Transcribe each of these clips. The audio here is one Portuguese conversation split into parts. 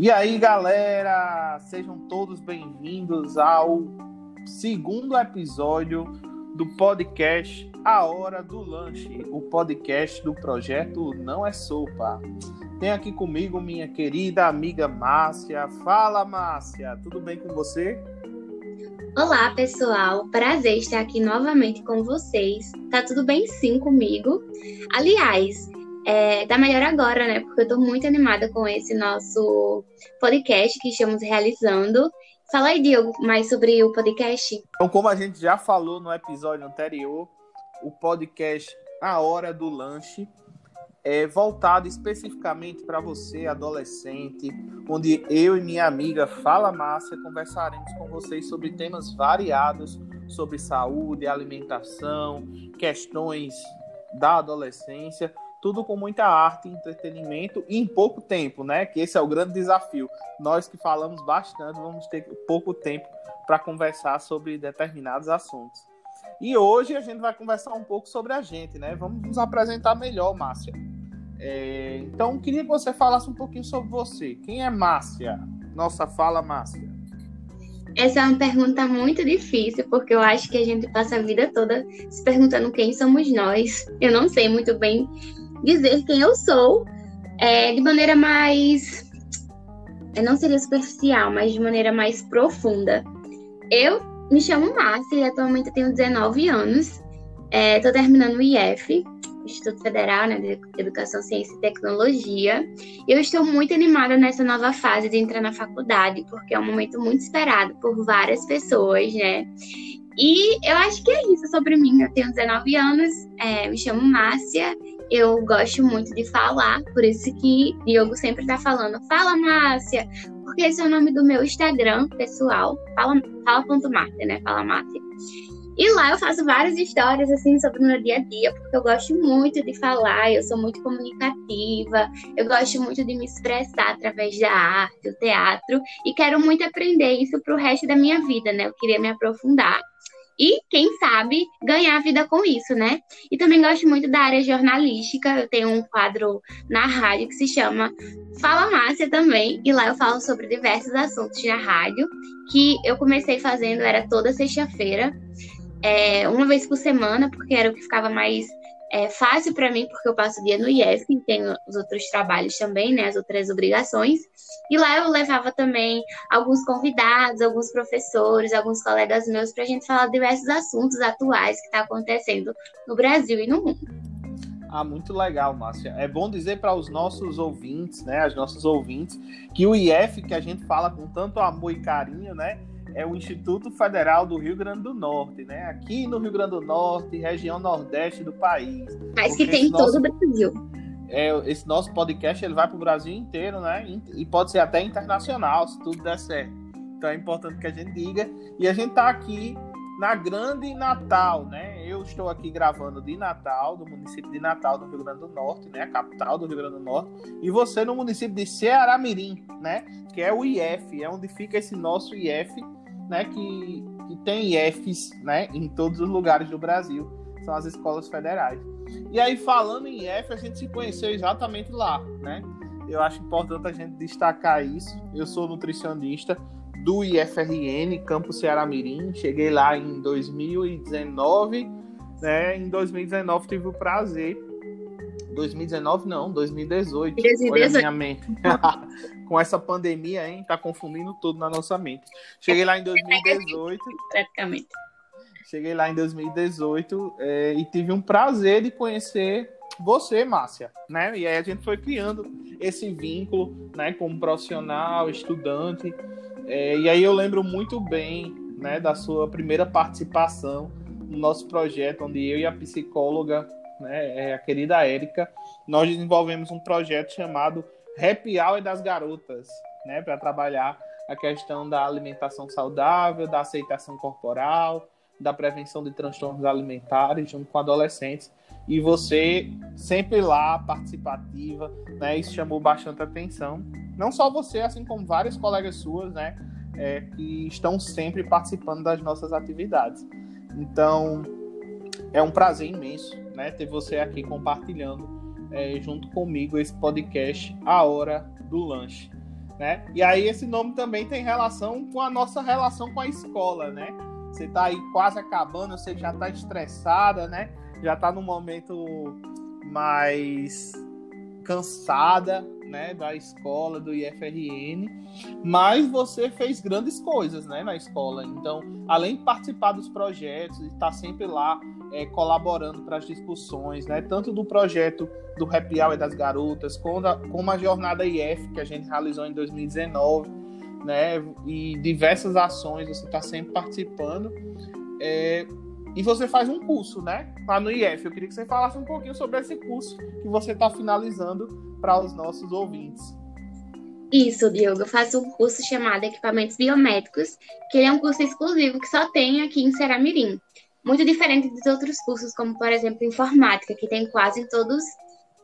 E aí, galera, sejam todos bem-vindos ao segundo episódio do podcast A Hora do Lanche, o podcast do projeto Não é Sopa. Tem aqui comigo minha querida amiga Márcia. Fala, Márcia, tudo bem com você? Olá, pessoal. Prazer estar aqui novamente com vocês. Tá tudo bem sim comigo? Aliás, é, tá melhor agora, né? Porque eu tô muito animada com esse nosso podcast que estamos realizando. Fala aí, Diogo, mais sobre o podcast. Então, como a gente já falou no episódio anterior, o podcast A Hora do Lanche é voltado especificamente para você, adolescente, onde eu e minha amiga Fala Márcia conversaremos com vocês sobre temas variados sobre saúde, alimentação, questões da adolescência, tudo com muita arte, entretenimento e em pouco tempo, né? Que esse é o grande desafio. Nós que falamos bastante, vamos ter pouco tempo para conversar sobre determinados assuntos. E hoje a gente vai conversar um pouco sobre a gente, né? Vamos nos apresentar melhor, Márcia. É, então, queria que você falasse um pouquinho sobre você. Quem é Márcia? Nossa, fala, Márcia. Essa é uma pergunta muito difícil, porque eu acho que a gente passa a vida toda se perguntando quem somos nós. Eu não sei muito bem dizer quem eu sou é, de maneira mais. Não seria superficial, mas de maneira mais profunda. Eu me chamo Márcia e atualmente tenho 19 anos. Estou é, terminando o IF, Instituto Federal né, de Educação, Ciência e Tecnologia. E eu estou muito animada nessa nova fase de entrar na faculdade, porque é um momento muito esperado por várias pessoas, né? E eu acho que é isso sobre mim. Eu tenho 19 anos, é, me chamo Márcia eu gosto muito de falar, por isso que Diogo sempre tá falando, fala Márcia, porque esse é o nome do meu Instagram pessoal, fala, fala.márcia, né? Fala Márcia. E lá eu faço várias histórias assim sobre o meu dia a dia, porque eu gosto muito de falar, eu sou muito comunicativa, eu gosto muito de me expressar através da arte, do teatro, e quero muito aprender isso para o resto da minha vida, né? Eu queria me aprofundar e, quem sabe, ganhar a vida com isso, né? E também gosto muito da área jornalística. Eu tenho um quadro na rádio que se chama Fala Márcia também, e lá eu falo sobre diversos assuntos na rádio, que eu comecei fazendo, era toda sexta-feira, é, uma vez por semana, porque era o que ficava mais é fácil para mim porque eu passo o dia no IEF, tenho os outros trabalhos também, né, as outras obrigações. E lá eu levava também alguns convidados, alguns professores, alguns colegas meus para a gente falar de diversos assuntos atuais que está acontecendo no Brasil e no mundo. Ah, muito legal, Márcia. É bom dizer para os nossos ouvintes, né, as nossas ouvintes, que o IF que a gente fala com tanto amor e carinho, né, é o Instituto Federal do Rio Grande do Norte, né? Aqui no Rio Grande do Norte, região nordeste do país. Mas que tem em todo o Brasil. É, esse nosso podcast ele vai para o Brasil inteiro, né? E pode ser até internacional, se tudo der certo. Então é importante que a gente diga. E a gente está aqui na Grande Natal, né? Eu estou aqui gravando de Natal, do município de Natal, do Rio Grande do Norte, né? A capital do Rio Grande do Norte. E você no município de Ceará-Mirim, né? Que é o IF, é onde fica esse nosso IF né, que, que tem IFs né, em todos os lugares do Brasil, são as escolas federais. E aí, falando em IF, a gente se conheceu exatamente lá, né? Eu acho importante a gente destacar isso. Eu sou nutricionista do IFRN, Campo Ceará Mirim. Cheguei lá em 2019, né? Em 2019 tive o prazer 2019 não, 2018. 2018. Olha a minha mente. Com essa pandemia, hein? Tá confundindo tudo na nossa mente. Cheguei lá em 2018. Praticamente. Cheguei lá em 2018 é, e tive um prazer de conhecer você, Márcia, né? E aí a gente foi criando esse vínculo, né? Como profissional, estudante. É, e aí eu lembro muito bem, né? Da sua primeira participação no nosso projeto, onde eu e a psicóloga né, é a querida Érica, nós desenvolvemos um projeto chamado Happy Hour das Garotas, né, para trabalhar a questão da alimentação saudável, da aceitação corporal, da prevenção de transtornos alimentares junto com adolescentes. E você sempre lá, participativa, né? Isso chamou bastante atenção. Não só você, assim como vários colegas suas, né? É, que estão sempre participando das nossas atividades. Então, é um prazer imenso né, ter você aqui compartilhando é, junto comigo esse podcast A Hora do Lanche. né? E aí esse nome também tem relação com a nossa relação com a escola, né? Você tá aí quase acabando, você já tá estressada, né? Já tá no momento mais cansada, né, da escola, do IFRN, mas você fez grandes coisas, né, na escola. Então, além de participar dos projetos, estar tá sempre lá é, colaborando para as discussões, né, tanto do projeto do Happy Hour das Garotas, como a, como a jornada IF que a gente realizou em 2019, né, e diversas ações, você está sempre participando. É, e você faz um curso, né? Lá no IF. Eu queria que você falasse um pouquinho sobre esse curso que você está finalizando para os nossos ouvintes. Isso, Diogo. Eu faço um curso chamado Equipamentos Biomédicos, que é um curso exclusivo que só tem aqui em Seramirim. Muito diferente dos outros cursos, como, por exemplo, Informática, que tem quase todos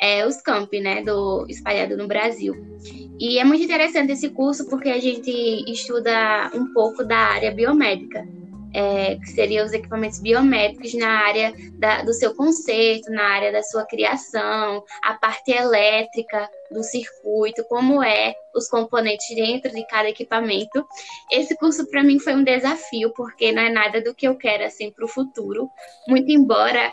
é, os campi, né, do, espalhado no Brasil. E é muito interessante esse curso porque a gente estuda um pouco da área biomédica é, que seriam os equipamentos biométricos na área da, do seu conceito, na área da sua criação, a parte elétrica do circuito, como é os componentes dentro de cada equipamento. Esse curso para mim foi um desafio, porque não é nada do que eu quero assim para o futuro, muito embora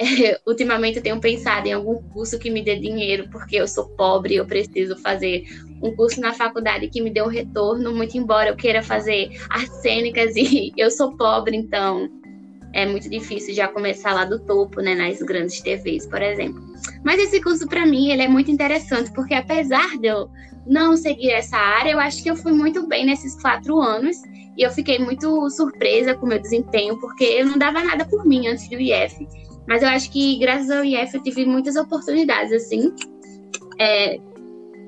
ultimamente eu tenho pensado em algum curso que me dê dinheiro, porque eu sou pobre e eu preciso fazer um curso na faculdade que me dê um retorno, muito embora eu queira fazer artes cênicas e eu sou pobre, então é muito difícil já começar lá do topo, né, nas grandes TVs, por exemplo. Mas esse curso para mim, ele é muito interessante, porque apesar de eu não seguir essa área, eu acho que eu fui muito bem nesses quatro anos e eu fiquei muito surpresa com o meu desempenho, porque eu não dava nada por mim antes do IF. Mas eu acho que graças ao IF eu tive muitas oportunidades, assim. É,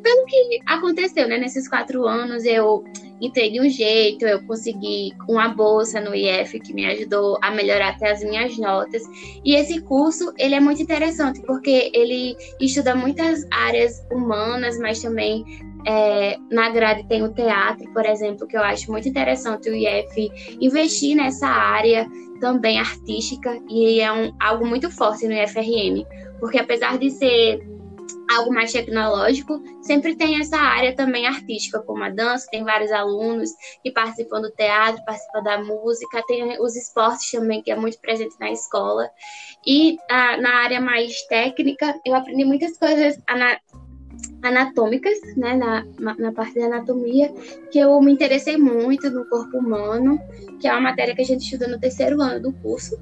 pelo que aconteceu, né? Nesses quatro anos eu entrei de um jeito, eu consegui uma bolsa no IF que me ajudou a melhorar até as minhas notas. E esse curso, ele é muito interessante porque ele estuda muitas áreas humanas, mas também é, na grade tem o teatro, por exemplo, que eu acho muito interessante o IF investir nessa área também artística e é um, algo muito forte no IFRN, porque apesar de ser algo mais tecnológico, sempre tem essa área também artística, como a dança, tem vários alunos que participam do teatro, participam da música, tem os esportes também, que é muito presente na escola. E a, na área mais técnica, eu aprendi muitas coisas anatômicas, né, na, na parte da anatomia, que eu me interessei muito no corpo humano, que é uma matéria que a gente estuda no terceiro ano do curso.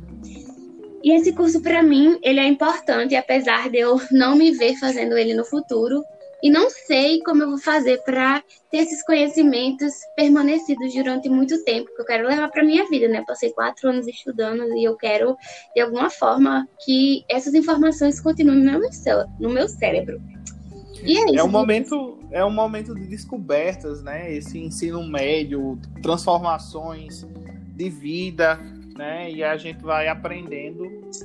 E esse curso, para mim, ele é importante, apesar de eu não me ver fazendo ele no futuro, e não sei como eu vou fazer para ter esses conhecimentos permanecidos durante muito tempo, que eu quero levar para minha vida, né? Passei quatro anos estudando e eu quero, de alguma forma, que essas informações continuem no meu, no meu cérebro. É, é um momento é um momento de descobertas, né? Esse ensino médio, transformações de vida, né? E a gente vai aprendendo.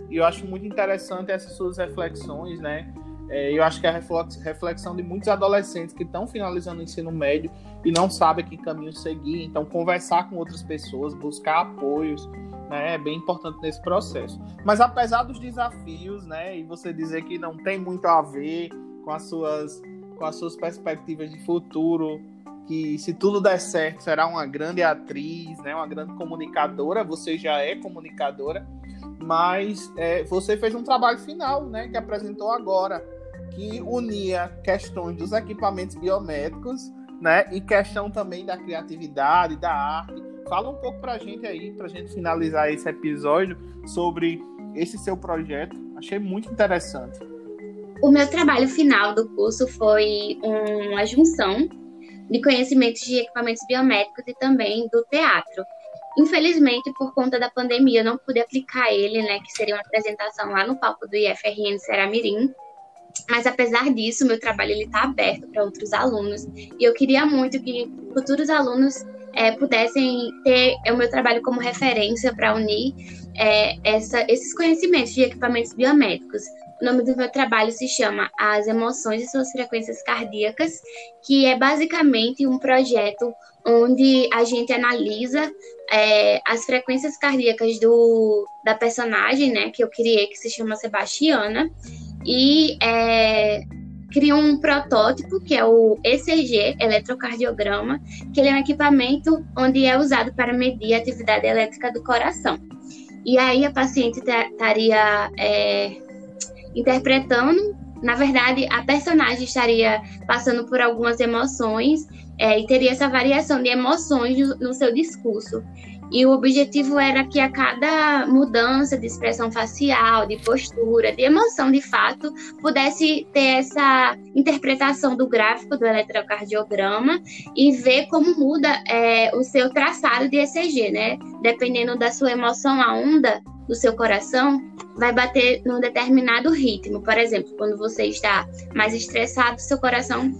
E eu acho muito interessante essas suas reflexões, né? É, eu acho que é a reflexão de muitos adolescentes que estão finalizando o ensino médio e não sabem que caminho seguir. Então, conversar com outras pessoas, buscar apoios, né, é bem importante nesse processo. Mas apesar dos desafios, né, e você dizer que não tem muito a ver com as suas, com as suas perspectivas de futuro, que se tudo der certo será uma grande atriz, né, uma grande comunicadora. Você já é comunicadora, mas é, você fez um trabalho final, né, que apresentou agora, que unia questões dos equipamentos biométricos, né, e questão também da criatividade, da arte. Fala um pouco para a gente aí, para a gente finalizar esse episódio sobre esse seu projeto. Achei muito interessante. O meu trabalho final do curso foi uma junção de conhecimentos de equipamentos biomédicos e também do teatro. Infelizmente, por conta da pandemia, eu não pude aplicar ele, né, que seria uma apresentação lá no palco do IFRN Seramirim. Mas apesar disso, meu trabalho ele está aberto para outros alunos e eu queria muito que futuros alunos é, pudessem ter o meu trabalho como referência para unir é, essa, esses conhecimentos de equipamentos biomédicos. O nome do meu trabalho se chama As Emoções e Suas Frequências Cardíacas, que é basicamente um projeto onde a gente analisa é, as frequências cardíacas do, da personagem, né, que eu criei, que se chama Sebastiana, e é, um protótipo que é o ECG, eletrocardiograma, que ele é um equipamento onde é usado para medir a atividade elétrica do coração. E aí a paciente estaria é, interpretando, na verdade, a personagem estaria passando por algumas emoções é, e teria essa variação de emoções no, no seu discurso. E o objetivo era que a cada mudança de expressão facial, de postura, de emoção de fato, pudesse ter essa interpretação do gráfico do eletrocardiograma e ver como muda é, o seu traçado de ECG, né? Dependendo da sua emoção, a onda do seu coração vai bater num determinado ritmo. Por exemplo, quando você está mais estressado, seu coração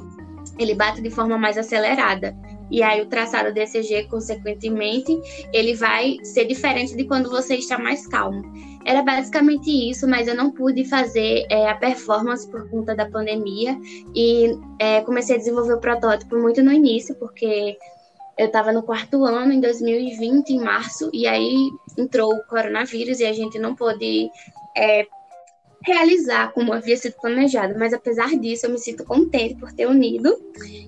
ele bate de forma mais acelerada e aí o traçado do consequentemente, ele vai ser diferente de quando você está mais calmo. Era basicamente isso, mas eu não pude fazer é, a performance por conta da pandemia e é, comecei a desenvolver o protótipo muito no início, porque eu estava no quarto ano, em 2020, em março, e aí entrou o coronavírus e a gente não pôde é, realizar como havia sido planejado, mas apesar disso eu me sinto contente por ter unido.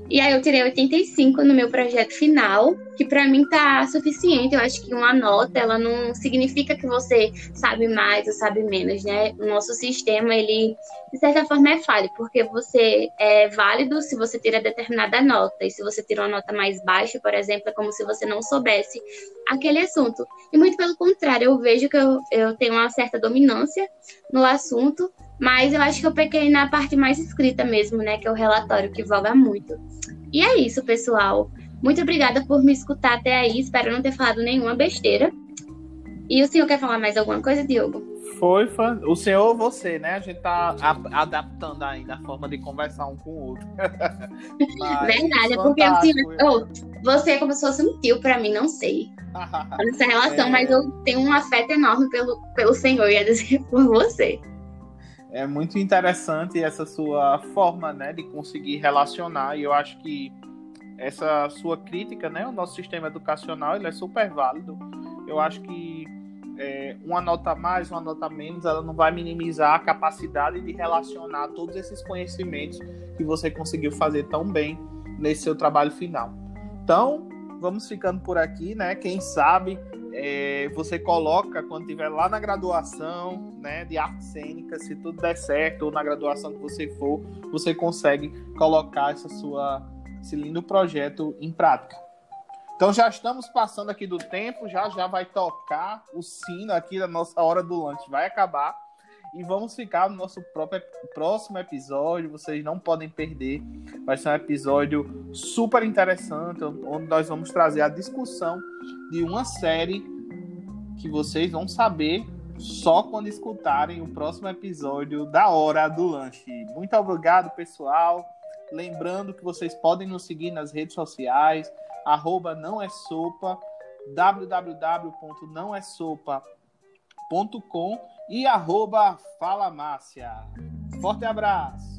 E aí eu tirei 85 no meu projeto final, que para mim tá suficiente. Eu acho que uma nota, ela não significa que você sabe mais ou sabe menos, né? O nosso sistema, ele de certa forma é falho, porque você é válido se você tira determinada nota, e se você tira uma nota mais baixa, por exemplo, é como se você não soubesse aquele assunto. E muito pelo contrário, eu vejo que eu, eu tenho uma certa dominância no assunto, mas eu acho que eu peguei na parte mais escrita mesmo, né? Que é o relatório, que voga muito. E é isso, pessoal. Muito obrigada por me escutar até aí. Espero não ter falado nenhuma besteira. E o senhor quer falar mais alguma coisa, Diogo? Foi. O senhor ou você, né? A gente tá adaptando ainda a forma de conversar um com o outro. Verdade, é porque assim, oh, você é como se fosse um tio para mim, não sei. Nessa relação, é... mas eu tenho um afeto enorme pelo, pelo senhor, ia dizer, por você. É muito interessante essa sua forma, né, de conseguir relacionar, e eu acho que essa sua crítica, né, o nosso sistema educacional, ele é super válido. Eu acho que é, uma nota mais, uma nota menos, ela não vai minimizar a capacidade de relacionar todos esses conhecimentos que você conseguiu fazer tão bem nesse seu trabalho final. Então, vamos ficando por aqui, né? Quem sabe é, você coloca quando estiver lá na graduação, né, de arte cênica, se tudo der certo, ou na graduação que você for, você consegue colocar essa sua, esse lindo projeto em prática. Então já estamos passando aqui do tempo, já já vai tocar o sino aqui da nossa hora do lanche, vai acabar e vamos ficar no nosso próprio, próximo episódio. Vocês não podem perder. Vai ser um episódio super interessante, onde nós vamos trazer a discussão de uma série que vocês vão saber só quando escutarem o próximo episódio da Hora do Lanche. Muito obrigado, pessoal. Lembrando que vocês podem nos seguir nas redes sociais arroba não é sopa, e arroba Fala Márcia. Forte abraço!